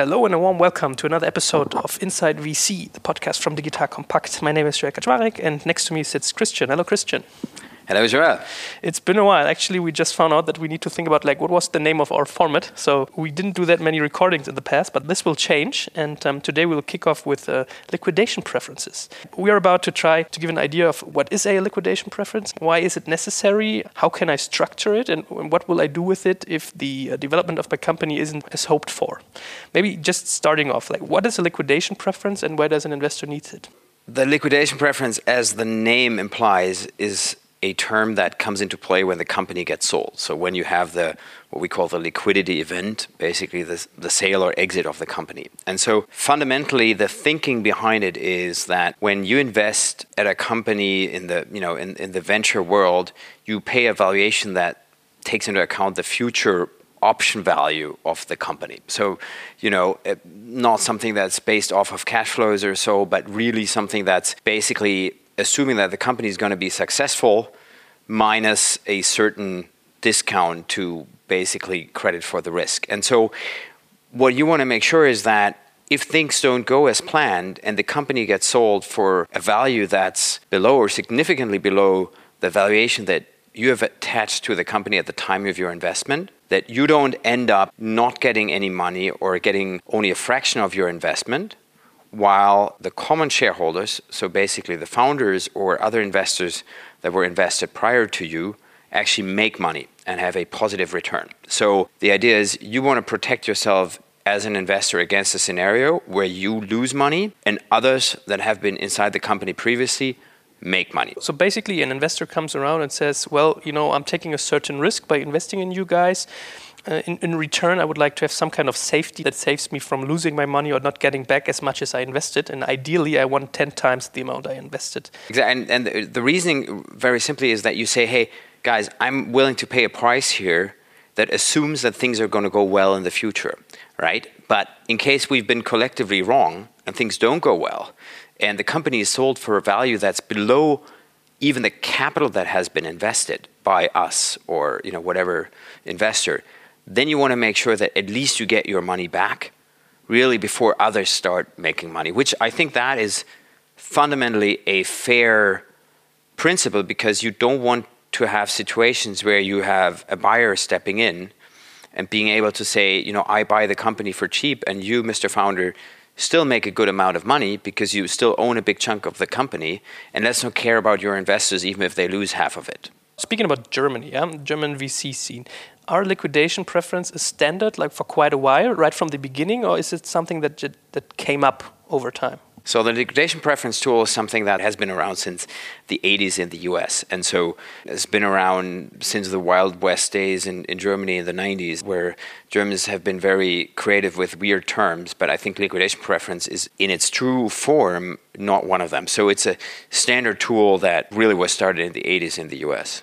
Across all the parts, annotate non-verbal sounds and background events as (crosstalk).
Hello and a warm welcome to another episode of Inside VC, the podcast from Digital Kompakt. My name is Joel Kaczmarek and next to me sits Christian. Hello, Christian. Hello, Joel. It's been a while. Actually, we just found out that we need to think about like what was the name of our format. So we didn't do that many recordings in the past, but this will change. And um, today we'll kick off with uh, liquidation preferences. We are about to try to give an idea of what is a liquidation preference, why is it necessary, how can I structure it, and what will I do with it if the uh, development of my company isn't as hoped for. Maybe just starting off, like what is a liquidation preference and why does an investor need it? The liquidation preference, as the name implies, is a term that comes into play when the company gets sold. So when you have the what we call the liquidity event, basically the, the sale or exit of the company. And so fundamentally the thinking behind it is that when you invest at a company in the you know in, in the venture world, you pay a valuation that takes into account the future option value of the company. So, you know, eh, not something that's based off of cash flows or so, but really something that's basically assuming that the company is going to be successful minus a certain discount to basically credit for the risk. And so what you want to make sure is that if things don't go as planned and the company gets sold for a value that's below or significantly below the valuation that you have attached to the company at the time of your investment, that you don't end up not getting any money or getting only a fraction of your investment, while the common shareholders, so basically the founders or other investors that were invested prior to you, actually make money and have a positive return. So the idea is you want to protect yourself as an investor against a scenario where you lose money and others that have been inside the company previously make money. So basically, an investor comes around and says, Well, you know, I'm taking a certain risk by investing in you guys uh, in, in, return, I would like to have some kind of safety that saves me from losing my money or not getting back as much as I invested. And ideally, I want 10 times the amount I invested. Exactly. And, and the reasoning, very simply, is that you say, hey, guys, I'm willing to pay a price here that assumes that things are going to go well in the future, right? But in case we've been collectively wrong and things don't go well, and the company is sold for a value that's below even the capital that has been invested by us or you know whatever investor, then you want to make sure that at least you get your money back really before others start making money, which I think that is fundamentally a fair principle because you don't want to have situations where you have a buyer stepping in and being able to say, you know, I buy the company for cheap and you, Mr. Founder, still make a good amount of money because you still own a big chunk of the company and let's not care about your investors even if they lose half of it. Speaking about Germany, yeah, German VC scene, our liquidation preference is standard like for quite a while, right from the beginning, or is it something that that came up over time? So the liquidation preference tool is something that has been around since the 80s in the US. And so it's been around since the Wild West days in, in Germany in the 90s, where Germans have been very creative with weird terms. But I think liquidation preference is in its true form not one of them. So it's a standard tool that really was started in the 80s in the US.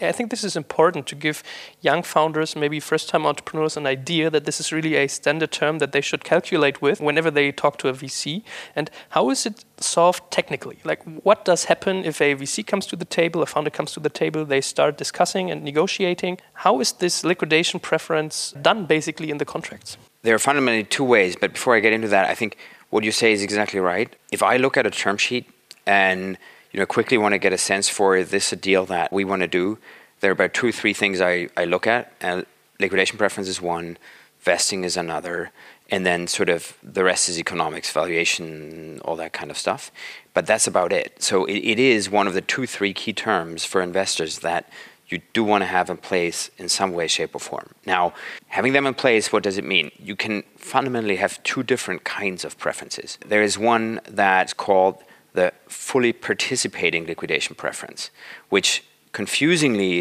I think this is important to give young founders, maybe first time entrepreneurs, an idea that this is really a standard term that they should calculate with whenever they talk to a VC. And how is it solved technically? Like, what does happen if a VC comes to the table, a founder comes to the table, they start discussing and negotiating? How is this liquidation preference done basically in the contracts? There are fundamentally two ways, but before I get into that, I think what you say is exactly right. If I look at a term sheet and you know, quickly want to get a sense for is this a deal that we want to do? There are about two, or three things I, I look at. And liquidation preference is one, vesting is another, and then sort of the rest is economics, valuation, all that kind of stuff. But that's about it. So it, it is one of the two, three key terms for investors that you do want to have in place in some way, shape, or form. Now, having them in place, what does it mean? You can fundamentally have two different kinds of preferences. There is one that's called the fully participating liquidation preference, which confusingly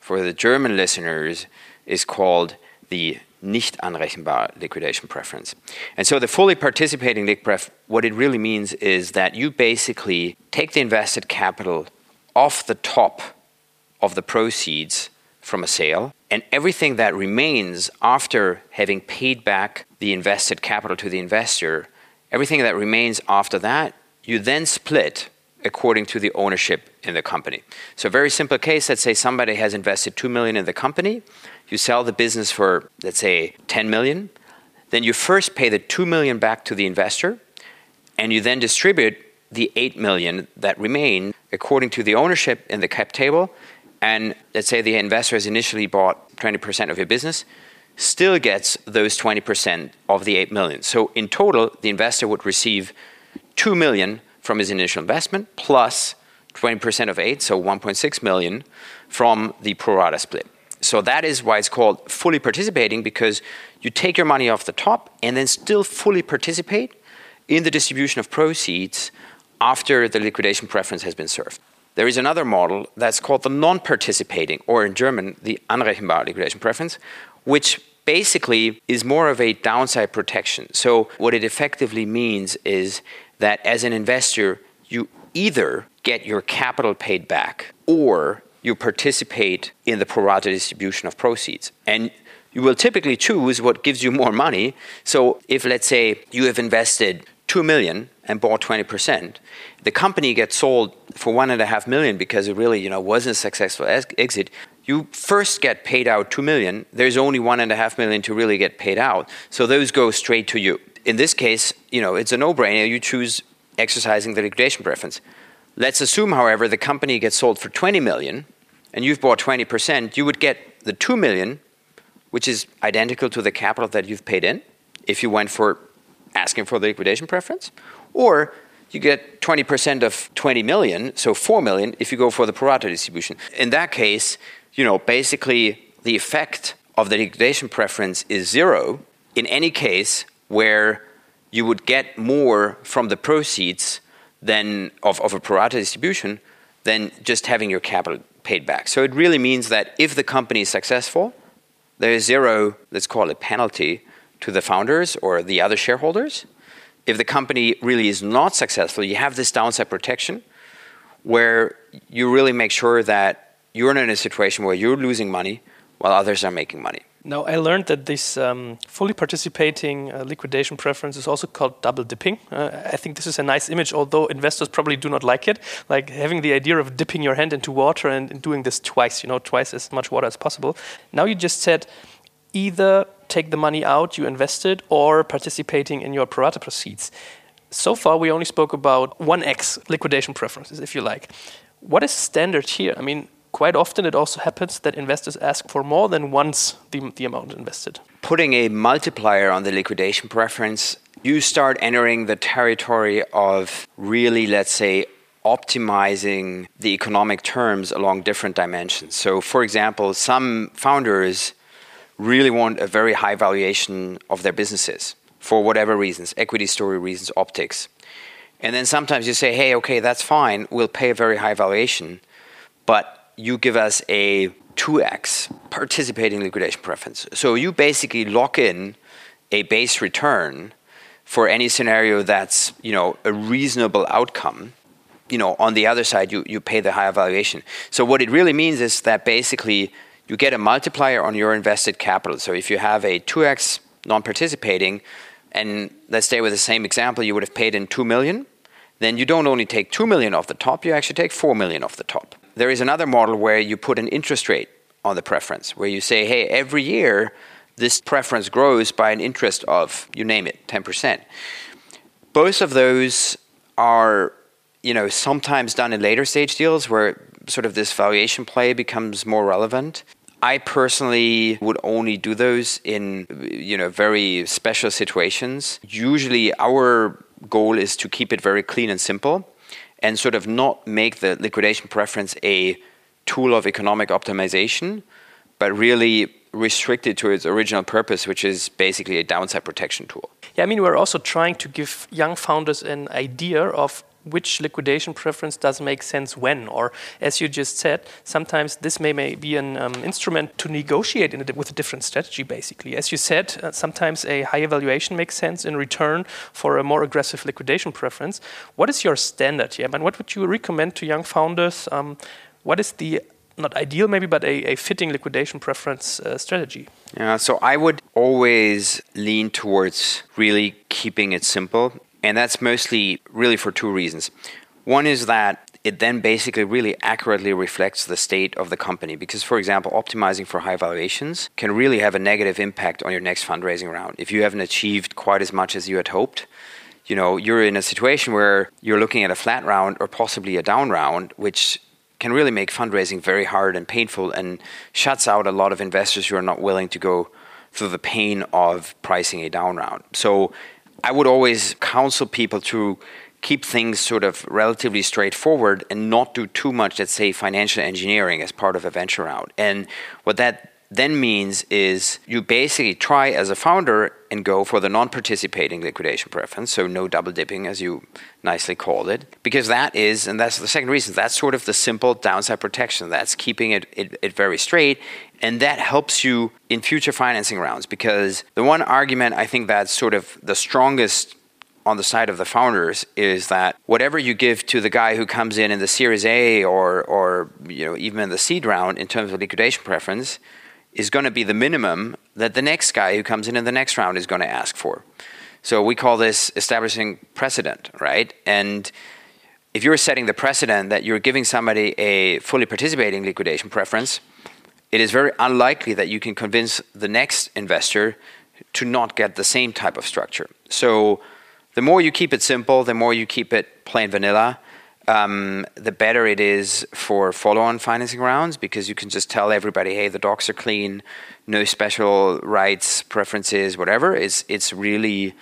for the German listeners is called the nicht anrechenbar liquidation preference. And so the fully participating liq pref, what it really means is that you basically take the invested capital off the top of the proceeds from a sale, and everything that remains after having paid back the invested capital to the investor, everything that remains after that, you then split according to the ownership in the company. So very simple case, let's say somebody has invested 2 million in the company, you sell the business for let's say 10 million, then you first pay the 2 million back to the investor and you then distribute the 8 million that remain according to the ownership in the cap table and let's say the investor has initially bought 20% of your business still gets those 20% of the 8 million. So in total the investor would receive 2 million from his initial investment plus 20% of 8, so 1.6 million from the pro rata split. So that is why it's called fully participating because you take your money off the top and then still fully participate in the distribution of proceeds after the liquidation preference has been served. There is another model that's called the non participating, or in German, the anrechenbar liquidation preference, which basically is more of a downside protection. So, what it effectively means is that as an investor, you either get your capital paid back or you participate in the pro rata distribution of proceeds. And you will typically choose what gives you more money. So if let's say you have invested 2 million and bought 20%, the company gets sold for one and a half million because it really, you know, wasn't a successful exit. You first get paid out 2 million. There's only one and a half million to really get paid out. So those go straight to you. In this case, you know, it's a no-brainer. You choose exercising the liquidation preference. Let's assume, however, the company gets sold for 20 million and you've bought 20%, you would get the 2 million, which is identical to the capital that you've paid in if you went for asking for the liquidation preference, or you get 20% of 20 million, so 4 million if you go for the pro distribution. In that case, you know, basically the effect of the liquidation preference is zero in any case where you would get more from the proceeds than of, of a pro rata distribution than just having your capital paid back. So it really means that if the company is successful, there is zero, let's call it penalty, to the founders or the other shareholders. If the company really is not successful, you have this downside protection where you really make sure that you're not in a situation where you're losing money while others are making money. Now, I learned that this um, fully participating uh, liquidation preference is also called double dipping. Uh, I think this is a nice image, although investors probably do not like it. Like having the idea of dipping your hand into water and, doing this twice, you know, twice as much water as possible. Now, you just said either take the money out you invested or participating in your pro rata proceeds. So far, we only spoke about 1x liquidation preferences, if you like. What is standard here? I mean, quite often it also happens that investors ask for more than once the, the amount invested. Putting a multiplier on the liquidation preference, you start entering the territory of really, let's say, optimizing the economic terms along different dimensions. So, for example, some founders really want a very high valuation of their businesses for whatever reasons equity story reasons, optics. And then sometimes you say, hey, okay, that's fine, we'll pay a very high valuation, but you give us a 2x participating liquidation preference. So you basically lock in a base return for any scenario that's you know a reasonable outcome. You know, on the other side, you, you pay the higher valuation. So what it really means is that basically you get a multiplier on your invested capital. So if you have a 2x non-participating, and let's stay with the same example, you would have paid in 2 million, then you don't only take 2 million off the top, you actually take 4 million off the top. There is another model where you put an interest rate on the preference, where you say, hey, every year this preference grows by an interest of, you name it, 10%. Both of those are, you know, sometimes done in later stage deals where sort of this valuation play becomes more relevant. I personally would only do those in you know very special situations. Usually our goal is to keep it very clean and simple and sort of not make the liquidation preference a tool of economic optimization, but really restrict it to its original purpose, which is basically a downside protection tool. Yeah, I mean, we're also trying to give young founders an idea of which liquidation preference does make sense when. Or, as you just said, sometimes this may, may be an um, instrument to negotiate a, with a different strategy, basically. As you said, uh, sometimes a high evaluation makes sense in return for a more aggressive liquidation preference. What is your standard here? And what would you recommend to young founders? Um, what is the not ideal maybe, but a, a fitting liquidation preference uh, strategy? Yeah, so I would always lean towards really keeping it simple and that's mostly really for two reasons. One is that it then basically really accurately reflects the state of the company. Because, for example, optimizing for high valuations can really have a negative impact on your next fundraising round. If you haven't achieved quite as much as you had hoped, you know, you're in a situation where you're looking at a flat round or possibly a down round, which can really make fundraising very hard and painful and shuts out a lot of investors who are not willing to go through the pain of pricing a down round. So I would always counsel people to keep things sort of relatively straightforward and not do too much, let's say, financial engineering as part of a venture round. And what that then means is you basically try as a founder and go for the non participating liquidation preference, so no double dipping, as you nicely called it, because that is, and that's the second reason, that's sort of the simple downside protection. That's keeping it, it, it very straight. And that helps you in future financing rounds because the one argument I think that's sort of the strongest on the side of the founders is that whatever you give to the guy who comes in in the Series A or or you know even in the seed round in terms of liquidation preference is going to be the minimum that the next guy who comes in in the next round is going to ask for. So we call this establishing precedent, right? And if you're setting the precedent that you're giving somebody a fully participating liquidation preference, it is very unlikely that you can convince the next investor to not get the same type of structure. So the more you keep it simple, the more you keep it plain vanilla, um, the better it is for follow-on financing rounds because you can just tell everybody, hey, the docs are clean, no special rights, preferences, whatever. It's it's really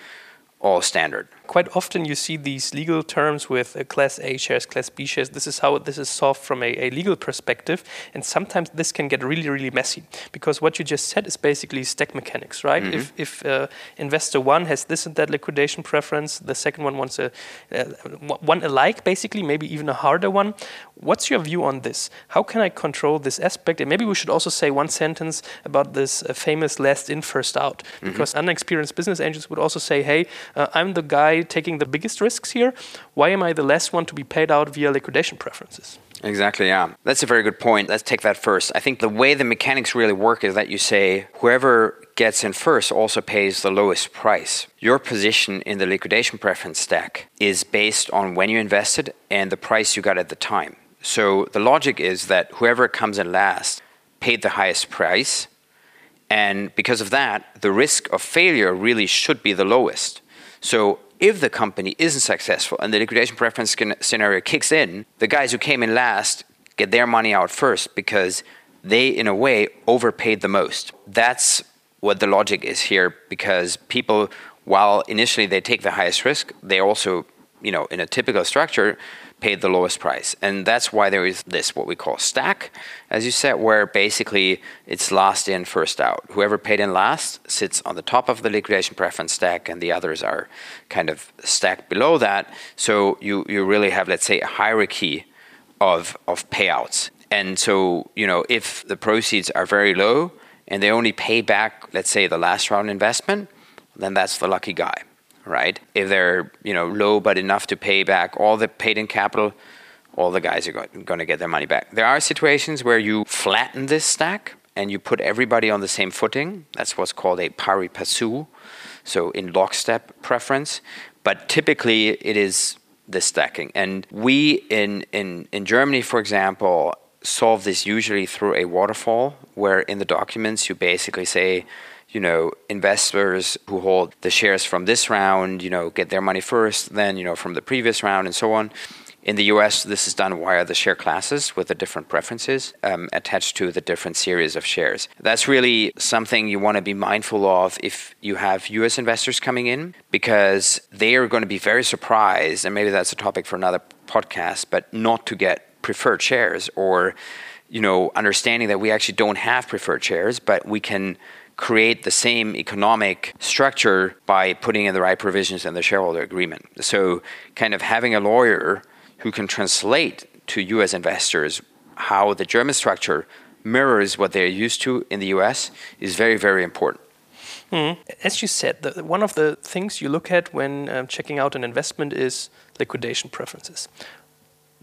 all standard quite often you see these legal terms with uh, class A shares, class B shares. This is how this is solved from a, a, legal perspective. And sometimes this can get really, really messy because what you just said is basically stack mechanics, right? Mm-hmm. If, if uh, investor one has this and that liquidation preference, the second one wants a uh, one alike, basically, maybe even a harder one. What's your view on this? How can I control this aspect? And maybe we should also say one sentence about this uh, famous last in, first out, mm-hmm. because unexperienced business angels would also say, hey, uh, I'm the guy taking the biggest risks here? Why am I the last one to be paid out via liquidation preferences? Exactly, yeah. That's a very good point. Let's take that first. I think the way the mechanics really work is that you say whoever gets in first also pays the lowest price. Your position in the liquidation preference stack is based on when you invested and the price you got at the time. So the logic is that whoever comes in last paid the highest price. And because of that, the risk of failure really should be the lowest. So if the company isn't successful and the liquidation preference scenario kicks in, the guys who came in last get their money out first because they, in a way, overpaid the most. That's what the logic is here because people, while initially they take the highest risk, they also, you know, in a typical structure, paid the lowest price. And that's why there is this, what we call stack, as you said, where basically it's last in, first out. Whoever paid in last sits on the top of the liquidation preference stack, and the others are kind of stacked below that. So you, you really have, let's say, a hierarchy of, of payouts. And so, you know, if the proceeds are very low and they only pay back, let's say, the last round investment, then that's the lucky guy right? If they're you know low but enough to pay back all the paid in capital, all the guys are going to get their money back. There are situations where you flatten this stack and you put everybody on the same footing. That's what's called a pari passu, so in lockstep preference. But typically, it is the stacking. And we in in in Germany, for example, solve this usually through a waterfall, where in the documents you basically say you know, investors who hold the shares from this round, you know, get their money first, then, you know, from the previous round and so on. In the US, this is done via the share classes with the different preferences um, attached to the different series of shares. That's really something you want to be mindful of if you have US investors coming in, because they are going to be very surprised, and maybe that's a topic for another podcast, but not to get preferred shares or you know understanding that we actually don't have preferred shares but we can create the same economic structure by putting in the right provisions in the shareholder agreement. So, kind of having a lawyer who can translate to US investors how the German structure mirrors what they're used to in the US is very, very important. Mm. As you said, the, one of the things you look at when um, checking out an investment is liquidation preferences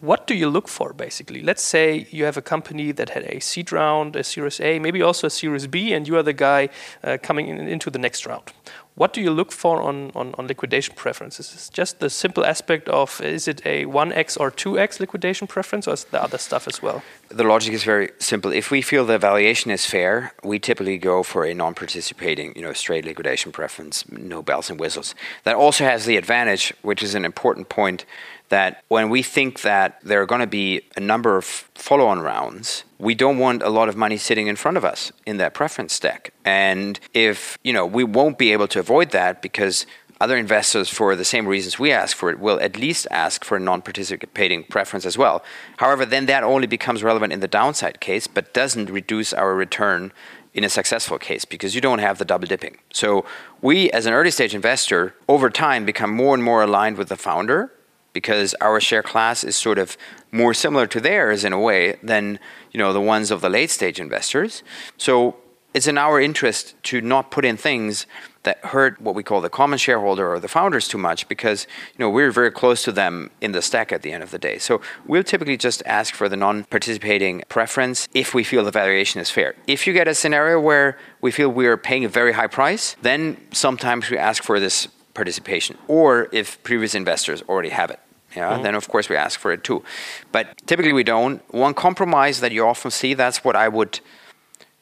what do you look for basically? Let's say you have a company that had a seed round, a Series A, maybe also a Series B, and you are the guy uh, coming in, into the next round. What do you look for on, on, on liquidation preferences? Is just the simple aspect of is it a 1x or 2x liquidation preference, or is there other stuff as well? The logic is very simple. If we feel the valuation is fair, we typically go for a non-participating, you know, straight liquidation preference, no bells and whistles. That also has the advantage, which is an important point, that when we think that there are going to be a number of follow on rounds, we don't want a lot of money sitting in front of us in that preference stack. And if, you know, we won't be able to avoid that because other investors, for the same reasons we ask for it, will at least ask for a non participating preference as well. However, then that only becomes relevant in the downside case, but doesn't reduce our return in a successful case because you don't have the double dipping. So we, as an early stage investor, over time become more and more aligned with the founder because our share class is sort of more similar to theirs in a way than you know the ones of the late stage investors. So it's in our interest to not put in things that hurt what we call the common shareholder or the founders too much because you know we're very close to them in the stack at the end of the day. So we'll typically just ask for the non-participating preference if we feel the valuation is fair. If you get a scenario where we feel we're paying a very high price, then sometimes we ask for this participation, or if previous investors already have it. Yeah, mm-hmm. then of course we ask for it too. But typically we don't. One compromise that you often see, that's what I would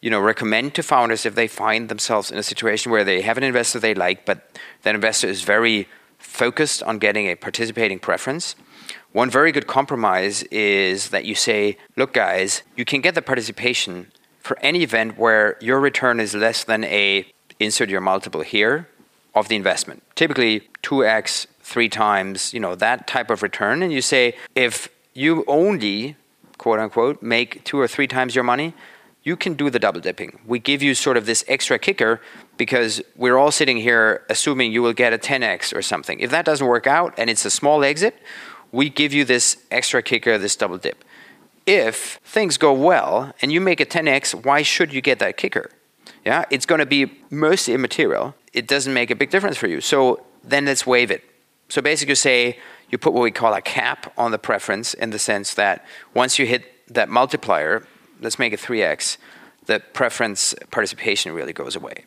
you know, recommend to founders if they find themselves in a situation where they have an investor they like, but that investor is very focused on getting a participating preference. One very good compromise is that you say, look, guys, you can get the participation for any event where your return is less than a insert your multiple here of the investment. Typically 2x, three times, you know, that type of return. And you say, if you only, quote unquote, make two or three times your money, you can do the double dipping. We give you sort of this extra kicker because we're all sitting here assuming you will get a 10x or something. If that doesn't work out and it's a small exit, we give you this extra kicker, this double dip. If things go well and you make a 10x, why should you get that kicker? Yeah, it's going to be mostly immaterial. It doesn't make a big difference for you. So then let's waive it. So basically, you say you put what we call a cap on the preference in the sense that once you hit that multiplier, let's make it 3x, the preference participation really goes away.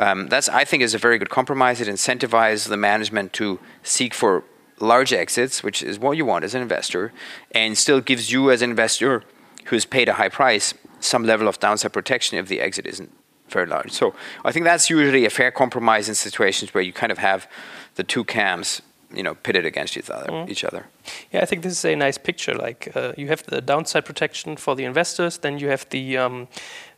Um, that's, I think, is a very good compromise. It incentivizes the management to seek for large exits, which is what you want as an investor, and still gives you as an investor who's paid a high price some level of downside protection if the exit isn't very large. So I think that's usually a fair compromise in situations where you kind of have the two camps you know pitted against each other mm. each other. Yeah i think this is a nice picture. Like uh, you have the downside protection for the investors then you have the um,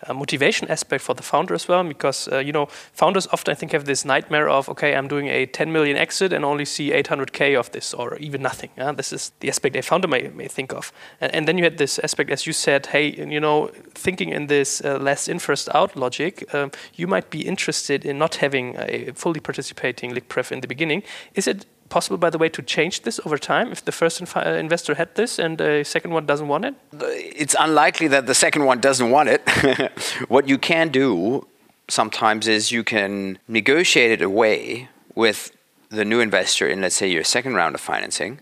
uh, motivation aspect for the founder as well because uh, you know founders often i think have this nightmare of okay i'm doing a 10 million exit and only see 800k of this or even nothing. Uh, this is the aspect a founder may, may think of. And, and, then you had this aspect as you said hey you know thinking in this uh, last in first out logic um, you might be interested in not having a fully participating liq pref in the beginning. Is it possible, by the way, to change this over time if the first uh, investor had this and the second one doesn't want it? It's unlikely that the second one doesn't want it. (laughs) what you can do sometimes is you can negotiate it away with the new investor in, let's say, your second round of financing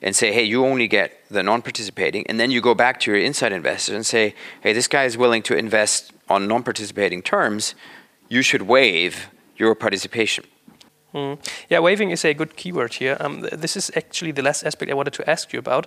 and say, hey, you only get the non participating. And then you go back to your inside investor and say, hey, this guy is willing to invest on non participating terms. You should waive your participation. Mm. Yeah, waiving is a good keyword here. Um, this is actually the last aspect I wanted to ask you about.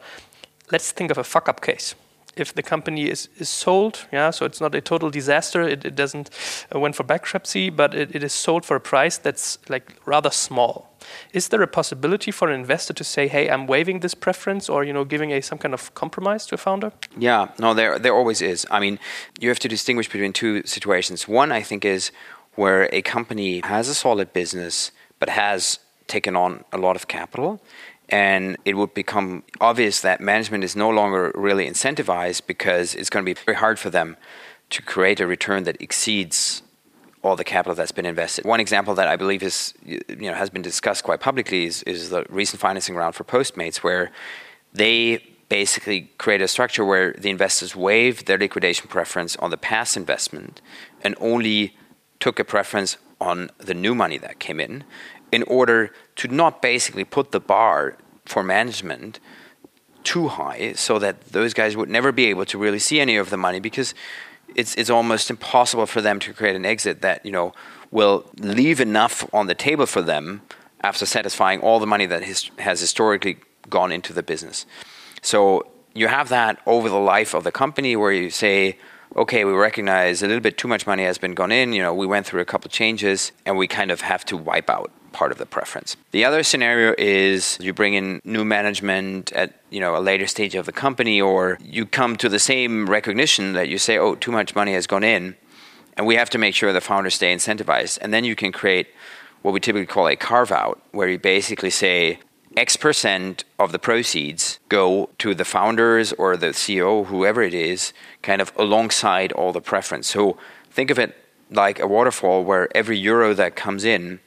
Let's think of a fuck up case. If the company is, is sold, yeah, so it's not a total disaster, it, it doesn't uh, went for bankruptcy, but it, it is sold for a price that's like rather small. Is there a possibility for an investor to say, "Hey, I'm waiving this preference," or you know, giving a some kind of compromise to a founder? Yeah, no, there there always is. I mean, you have to distinguish between two situations. One, I think, is where a company has a solid business but has taken on a lot of capital and it would become obvious that management is no longer really incentivized because it's going to be very hard for them to create a return that exceeds all the capital that's been invested. One example that I believe is you know has been discussed quite publicly is, is the recent financing round for Postmates, where they basically create a structure where the investors waived their liquidation preference on the past investment and only took a preference on the new money that came in in order to not basically put the bar for management too high so that those guys would never be able to really see any of the money because it's it's almost impossible for them to create an exit that you know will leave enough on the table for them after satisfying all the money that his, has historically gone into the business. So you have that over the life of the company where you say okay, we recognize a little bit too much money has been gone in. You know, we went through a couple changes, and we kind of have to wipe out part of the preference. The other scenario is you bring in new management at you know a later stage of the company, or you come to the same recognition that you say, oh, too much money has gone in, and we have to make sure the founders stay incentivized, and then you can create what we typically call a carve out, where you basically say, X percent of the proceeds go to the founders or the CEO, whoever it is, kind of alongside all the preference. So think of it like a waterfall where every euro that comes in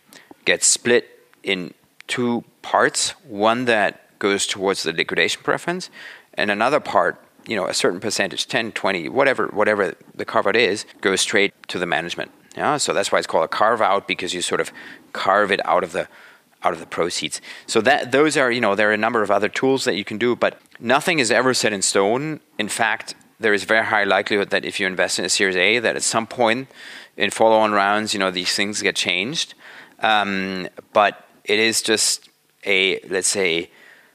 gets split in two parts one that goes towards the liquidation preference, and another part you know a certain percentage 10 20 whatever whatever the carve out is goes straight to the management yeah so that's why it's called a carve out because you sort of carve it out of the out of the proceeds. So that those are, you know, there are a number of other tools that you can do, but nothing is ever set in stone. In fact, there is very high likelihood that if you invest in a Series A, that at some point in follow-on rounds, you know, these things get changed. Um, but it is just a, let's say,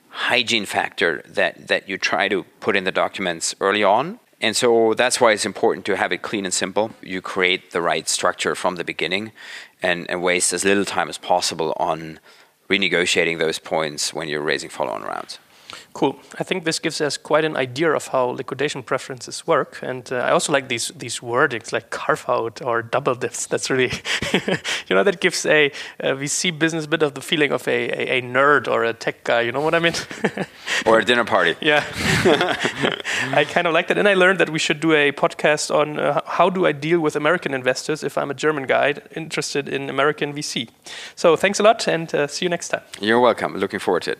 hygiene factor that that you try to put in the documents early on. And so that's why it's important to have it clean and simple. You create the right structure from the beginning and, and waste as little time as possible on renegotiating those points when you're raising follow on rounds. Cool. I think this gives us quite an idea of how liquidation preferences work, and uh, I also like these these wordings like carve out or double dips. (laughs) That's really, (laughs) you know, that gives a, a VC business bit of the feeling of a, a, a nerd or a tech guy. You know what I mean? (laughs) or a dinner party. Yeah, I kind of like that, and I learned that we should do a podcast on uh, how do I deal with American investors if I'm a German guy interested in American VC. So thanks a lot, and uh, see you next time. You're welcome. Looking forward to it.